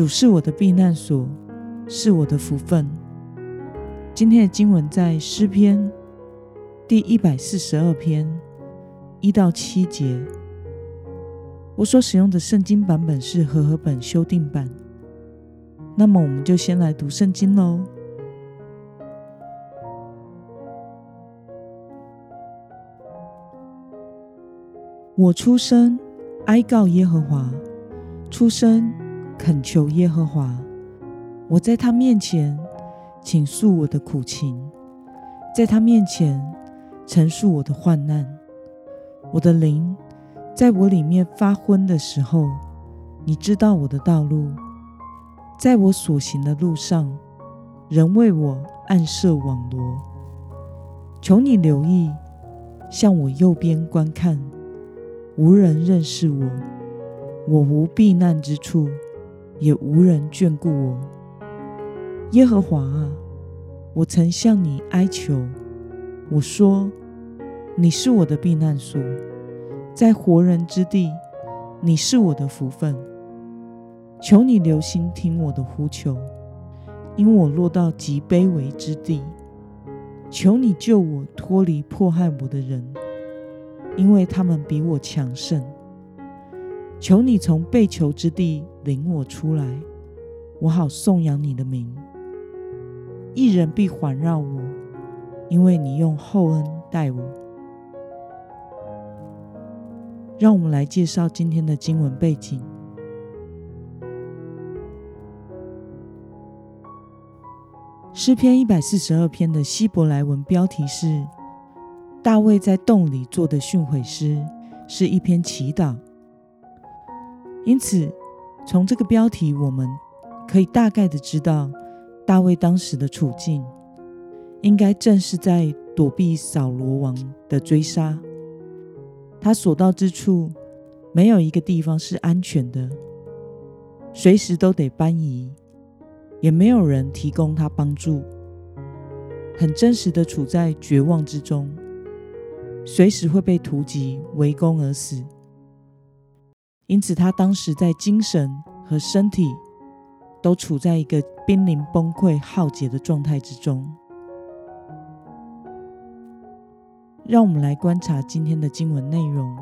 主是我的避难所，是我的福分。今天的经文在诗篇第一百四十二篇一到七节。我所使用的圣经版本是和合本修订版。那么，我们就先来读圣经喽。我出生哀告耶和华。出生恳求耶和华，我在他面前倾诉我的苦情，在他面前陈述我的患难。我的灵在我里面发昏的时候，你知道我的道路，在我所行的路上，人为我暗设网罗。求你留意，向我右边观看，无人认识我。我无避难之处，也无人眷顾我。耶和华啊，我曾向你哀求，我说：你是我的避难所，在活人之地，你是我的福分。求你留心听我的呼求，因我落到极卑微之地。求你救我脱离迫害我的人，因为他们比我强盛。求你从被囚之地领我出来，我好颂扬你的名。一人必环绕我，因为你用厚恩待我。让我们来介绍今天的经文背景。诗篇一百四十二篇的希伯来文标题是“大卫在洞里做的训诲诗”，是一篇祈祷。因此，从这个标题，我们可以大概的知道，大卫当时的处境，应该正是在躲避扫罗王的追杀。他所到之处，没有一个地方是安全的，随时都得搬移，也没有人提供他帮助，很真实的处在绝望之中，随时会被突击围攻而死。因此，他当时在精神和身体都处在一个濒临崩溃、耗竭的状态之中。让我们来观察今天的经文内容。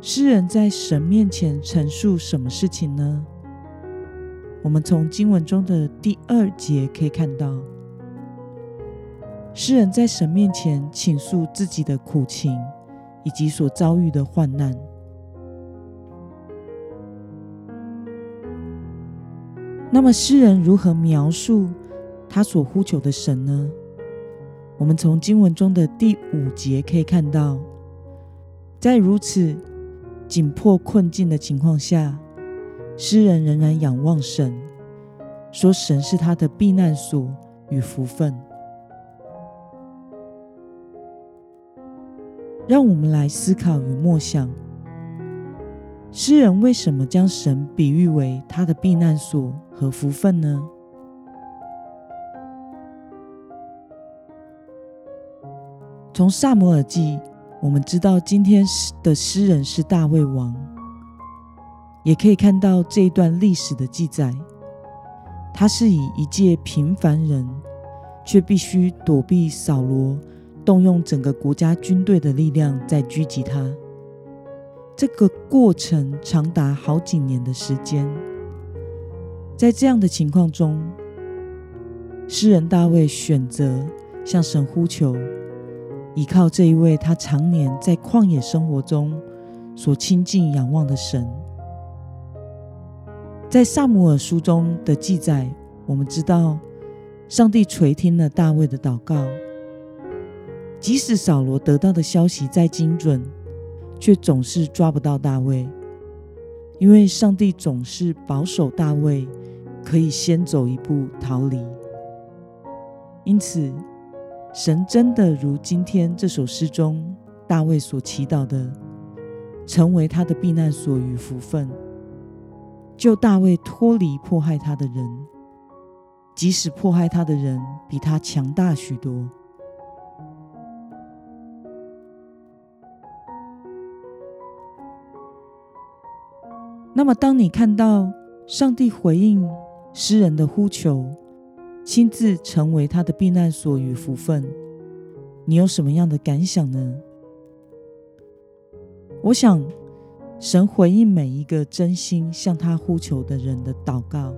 诗人在神面前陈述什么事情呢？我们从经文中的第二节可以看到，诗人在神面前倾诉自己的苦情。以及所遭遇的患难。那么，诗人如何描述他所呼求的神呢？我们从经文中的第五节可以看到，在如此紧迫困境的情况下，诗人仍然仰望神，说神是他的避难所与福分。让我们来思考与默想：诗人为什么将神比喻为他的避难所和福分呢？从撒母耳记，我们知道今天的诗人是大卫王，也可以看到这一段历史的记载。他是以一介平凡人，却必须躲避扫罗。动用整个国家军队的力量在狙击他，这个过程长达好几年的时间。在这样的情况中，诗人大卫选择向神呼求，依靠这一位他常年在旷野生活中所亲近仰望的神。在撒母耳书中的记载，我们知道上帝垂听了大卫的祷告。即使扫罗得到的消息再精准，却总是抓不到大卫。因为上帝总是保守大卫，可以先走一步逃离。因此，神真的如今天这首诗中大卫所祈祷的，成为他的避难所与福分，救大卫脱离迫害他的人，即使迫害他的人比他强大许多。那么，当你看到上帝回应诗人的呼求，亲自成为他的避难所与福分，你有什么样的感想呢？我想，神回应每一个真心向他呼求的人的祷告，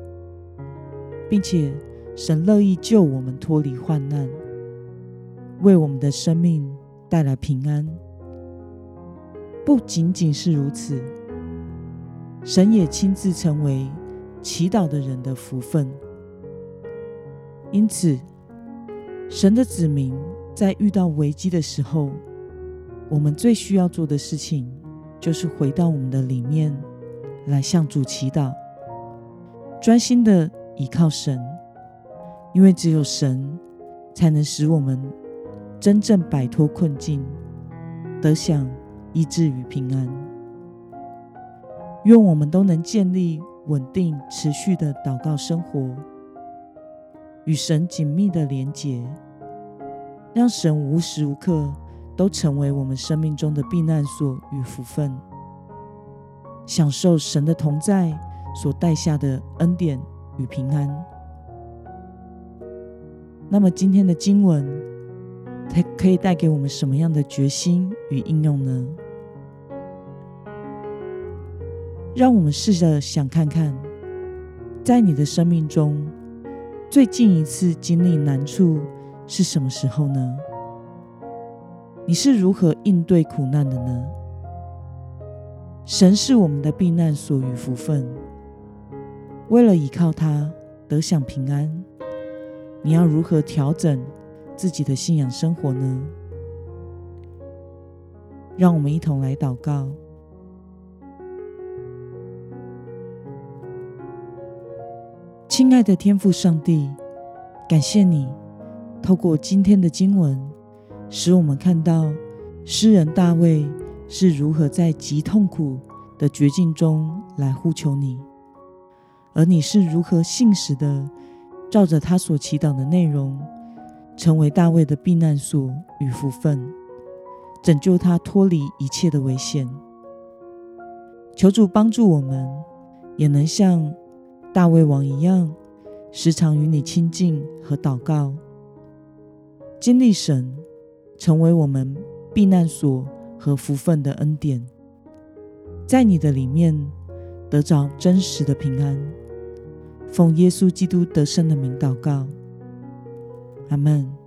并且神乐意救我们脱离患难，为我们的生命带来平安。不仅仅是如此。神也亲自成为祈祷的人的福分，因此，神的子民在遇到危机的时候，我们最需要做的事情，就是回到我们的里面来向主祈祷，专心的倚靠神，因为只有神才能使我们真正摆脱困境，得享医治与平安。愿我们都能建立稳定、持续的祷告生活，与神紧密的连结，让神无时无刻都成为我们生命中的避难所与福分，享受神的同在所带下的恩典与平安。那么，今天的经文，它可以带给我们什么样的决心与应用呢？让我们试着想看看，在你的生命中，最近一次经历难处是什么时候呢？你是如何应对苦难的呢？神是我们的避难所与福分，为了依靠他得享平安，你要如何调整自己的信仰生活呢？让我们一同来祷告。亲爱的天父上帝，感谢你透过今天的经文，使我们看到诗人大卫是如何在极痛苦的绝境中来呼求你，而你是如何信实的照着他所祈祷的内容，成为大卫的避难所与福分，拯救他脱离一切的危险。求主帮助我们，也能像大卫王一样，时常与你亲近和祷告，经历神成为我们避难所和福分的恩典，在你的里面得着真实的平安。奉耶稣基督得胜的名祷告，阿门。